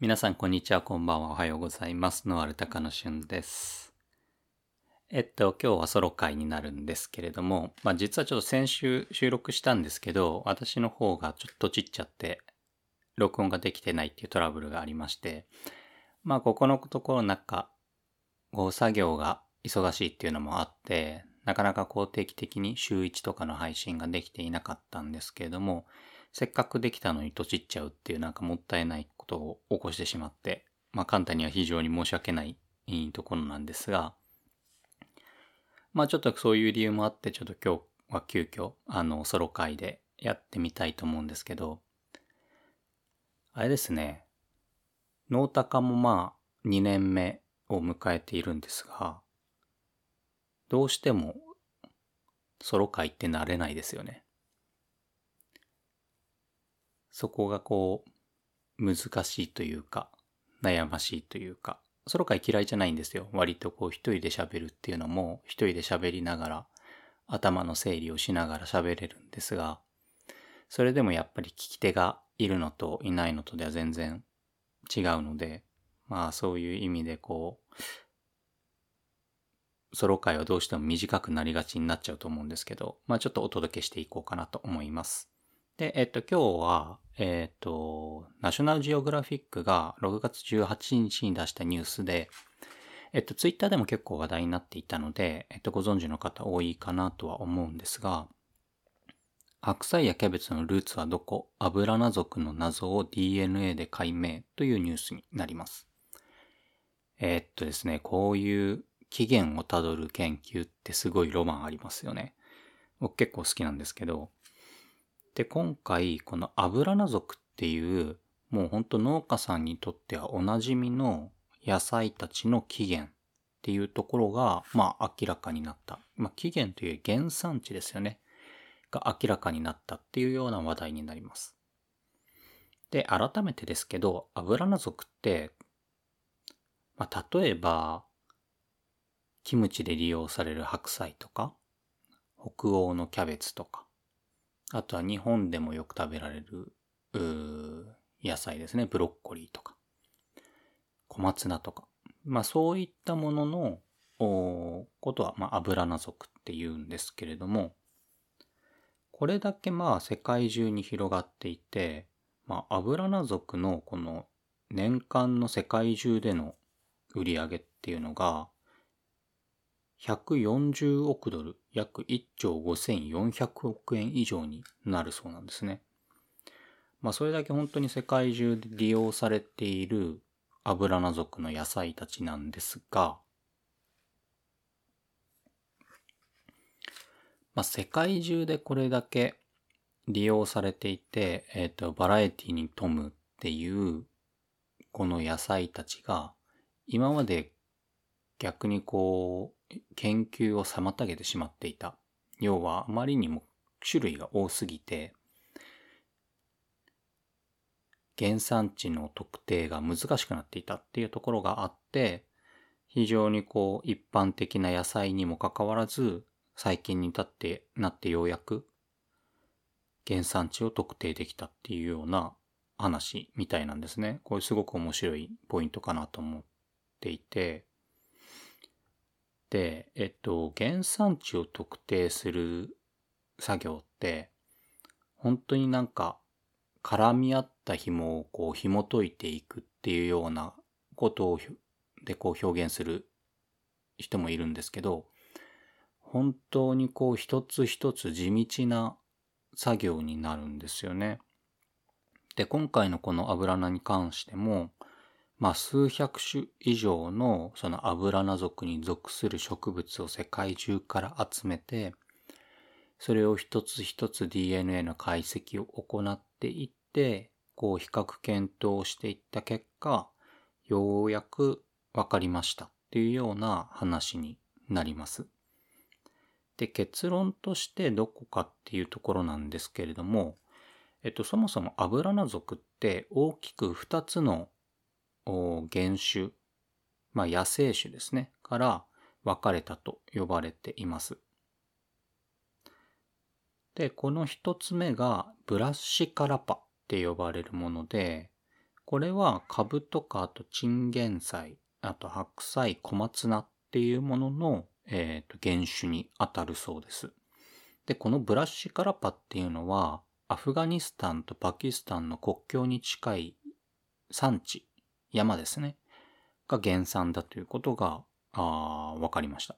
皆さん、こんにちは、こんばんは、おはようございます。ノアルタカの旬です。えっと、今日はソロ会になるんですけれども、まあ実はちょっと先週収録したんですけど、私の方がちょっとちっちゃって、録音ができてないっていうトラブルがありまして、まあここのところなんか、こ作業が忙しいっていうのもあって、なかなかこう定期的に週1とかの配信ができていなかったんですけれども、せっかくできたのにとちっちゃうっていうなんかもったいないことを起こしてしまって、まあ簡単には非常に申し訳ないところなんですが、まあちょっとそういう理由もあって、ちょっと今日は急遽、あの、ソロ会でやってみたいと思うんですけど、あれですね、ノータカもまあ2年目を迎えているんですが、どうしてもソロ会って慣れないですよね。そこがこう、難しいというか、悩ましいというか、ソロ会嫌いじゃないんですよ。割とこう一人で喋るっていうのも、一人で喋りながら、頭の整理をしながら喋れるんですが、それでもやっぱり聞き手がいるのといないのとでは全然違うので、まあそういう意味でこう、ソロ会はどうしても短くなりがちになっちゃうと思うんですけど、まあちょっとお届けしていこうかなと思います。で、えっと、今日は、えっと、ナショナルジオグラフィックが6月18日に出したニュースで、えっと、ツイッターでも結構話題になっていたので、えっと、ご存知の方多いかなとは思うんですが、白菜やキャベツのルーツはどこ？アブラナ族の謎を DNA で解明というニュースになります。えっとですね、こういう起源をたどる研究ってすごいロマンありますよね。僕結構好きなんですけど、で、今回、このアブラナ族っていう、もうほんと農家さんにとってはおなじみの野菜たちの起源っていうところが、まあ明らかになった。まあ起源という原産地ですよね。が明らかになったっていうような話題になります。で、改めてですけど、アブラナ族って、まあ例えば、キムチで利用される白菜とか、北欧のキャベツとか、あとは日本でもよく食べられる、野菜ですね。ブロッコリーとか、小松菜とか。まあそういったものの、ことは、まあ、アブラナ族って言うんですけれども、これだけまあ世界中に広がっていて、まあアブラナ族のこの年間の世界中での売り上げっていうのが、140億ドル、約1兆5400億円以上になるそうなんですね。まあそれだけ本当に世界中で利用されているアブラナ族の野菜たちなんですが、まあ世界中でこれだけ利用されていて、えっ、と、バラエティに富むっていうこの野菜たちが今まで逆にこう研究を妨げてしまっていた。要はあまりにも種類が多すぎて、原産地の特定が難しくなっていたっていうところがあって、非常にこう一般的な野菜にもかかわらず、最近に至ってなってようやく原産地を特定できたっていうような話みたいなんですね。これすごく面白いポイントかなと思っていて、えっと、原産地を特定する作業って、本当になんか、絡み合った紐をこう紐解いていくっていうようなことをでこう表現する人もいるんですけど、本当にこう一つ一つ地道な作業になるんですよね。で、今回のこの油菜に関しても、まあ、数百種以上のそのアブラナ属に属する植物を世界中から集めて、それを一つ一つ DNA の解析を行っていって、こう比較検討していった結果、ようやく分かりましたっていうような話になります。で、結論としてどこかっていうところなんですけれども、えっと、そもそもアブラナ属って大きく2つの原種、まあ野生種ですね、から分かれたと呼ばれています。で、この一つ目がブラッシカラパって呼ばれるもので、これは株とかあとチンゲン菜、あと白菜、小松菜っていうものの、えー、と原種に当たるそうです。で、このブラッシカラパっていうのは、アフガニスタンとパキスタンの国境に近い山地、山ですね、が原産だということが、あ分かりました。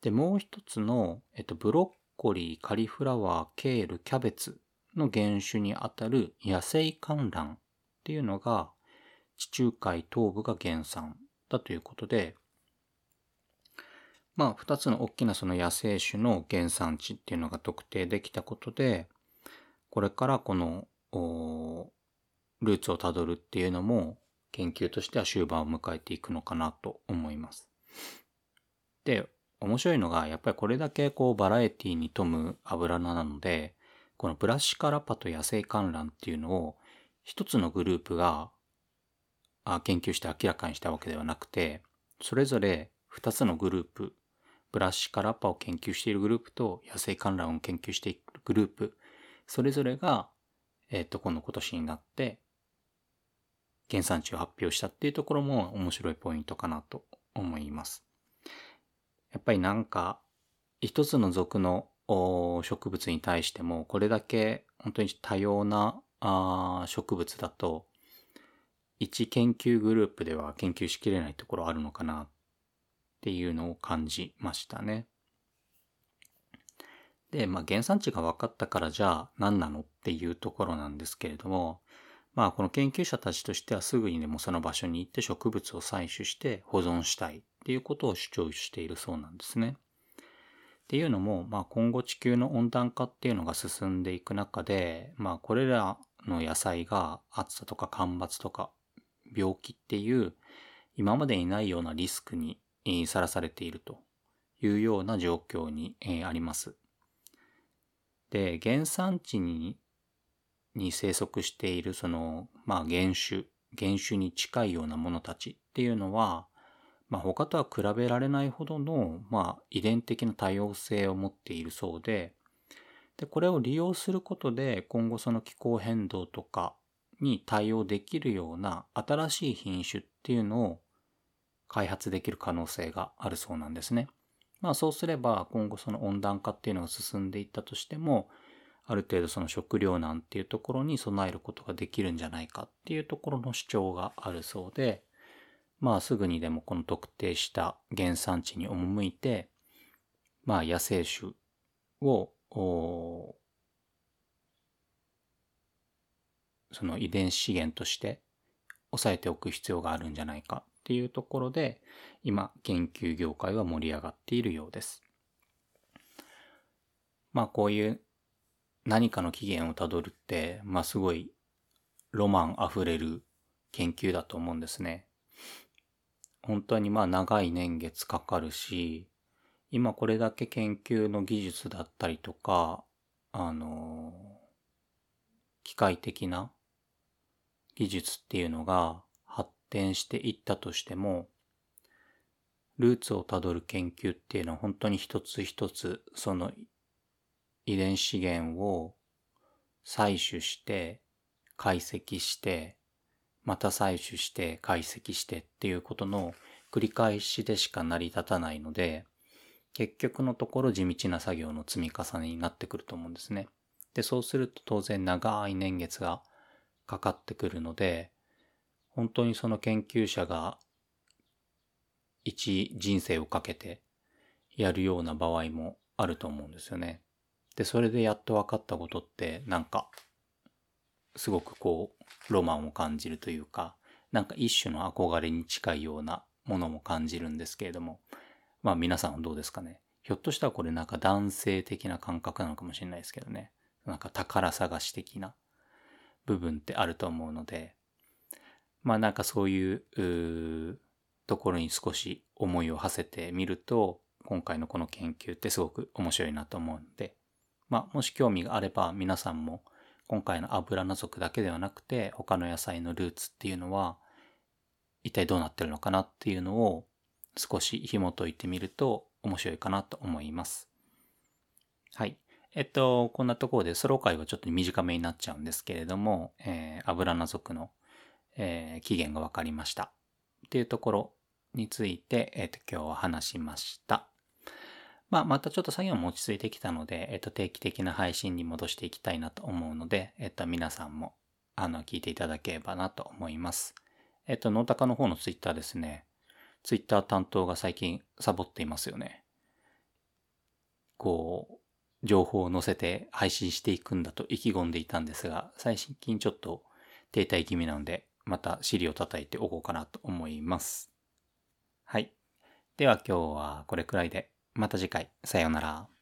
で、もう一つの、えっと、ブロッコリー、カリフラワー、ケール、キャベツの原種にあたる野生観覧っていうのが地中海東部が原産だということで、まあ、二つの大きなその野生種の原産地っていうのが特定できたことで、これからこの、ルーツをたどるっていうのも研究としては終盤を迎えていくのかなと思います。で、面白いのが、やっぱりこれだけこうバラエティに富む油菜なので、このブラッシュカラパと野生観覧っていうのを一つのグループが研究して明らかにしたわけではなくて、それぞれ二つのグループ、ブラッシュカラパを研究しているグループと野生観覧を研究しているグループ、それぞれが、えっ、と、この今年になって、原産地を発表したっていうところも面白いポイントかなと思います。やっぱりなんか、一つの属の植物に対しても、これだけ本当に多様な植物だと、一研究グループでは研究しきれないところあるのかなっていうのを感じましたね。で、まあ原産地が分かったからじゃあ何なのっていうところなんですけれども、まあこの研究者たちとしてはすぐにでもその場所に行って植物を採取して保存したいっていうことを主張しているそうなんですね。っていうのも、まあ今後地球の温暖化っていうのが進んでいく中で、まあこれらの野菜が暑さとか干ばつとか病気っていう今までにないようなリスクにさらされているというような状況にあります。で、原産地にに生息しているその、まあ原種、原種に近いようなものたちっていうのは、まあ他とは比べられないほどの、まあ遺伝的な多様性を持っているそうで、で、これを利用することで今後その気候変動とかに対応できるような新しい品種っていうのを開発できる可能性があるそうなんですね。まあそうすれば今後その温暖化っていうのが進んでいったとしても、ある程度その食糧難っていうところに備えることができるんじゃないかっていうところの主張があるそうで、まあすぐにでもこの特定した原産地に赴いて、まあ野生種を、その遺伝子資源として抑えておく必要があるんじゃないかっていうところで、今、研究業界は盛り上がっているようです。まあこういう何かの起源をたどるって、まあすごいロマンあふれる研究だと思うんですね。本当にまあ長い年月かかるし、今これだけ研究の技術だったりとか、あの、機械的な技術っていうのが発展していったとしても、ルーツをたどる研究っていうのは本当に一つ一つその遺伝資源を採取して解析してまた採取して解析してっていうことの繰り返しでしか成り立たないので結局のところ地道な作業の積み重ねになってくると思うんですね。で、そうすると当然長い年月がかかってくるので本当にその研究者が一人生をかけてやるような場合もあると思うんですよね。で、それでやっと分かったことってなんかすごくこうロマンを感じるというかなんか一種の憧れに近いようなものも感じるんですけれどもまあ皆さんはどうですかね？ひょっとしたらこれなんか男性的な感覚なのかもしれないですけどね。なんか宝探し的な部分ってあると思うのでまあなんかそういうところに少し思いを馳せてみると、今回のこの研究ってすごく面白いなと思うので、まあ、もし興味があれば皆さんも今回の油ナ族だけではなくて他の野菜のルーツっていうのは一体どうなってるのかなっていうのを少し紐解いてみると面白いかなと思います。はい。えっと、こんなところでソロ回はちょっと短めになっちゃうんですけれども、えー、油ナ族のえー、期限が分かりました。っていうところについて、えっ、と、今日は話しました。まあ、またちょっと作業も落ち着いてきたので、えっ、と、定期的な配信に戻していきたいなと思うので、えっ、と、皆さんも、あの、聞いていただければなと思います。えっ、と、ノータカの方のツイッターですね。ツイッター担当が最近サボっていますよね。こう、情報を載せて配信していくんだと意気込んでいたんですが、最近ちょっと停滞気味なので、また尻を叩いておこうかなと思います。はい。では今日はこれくらいで、また次回、さようなら。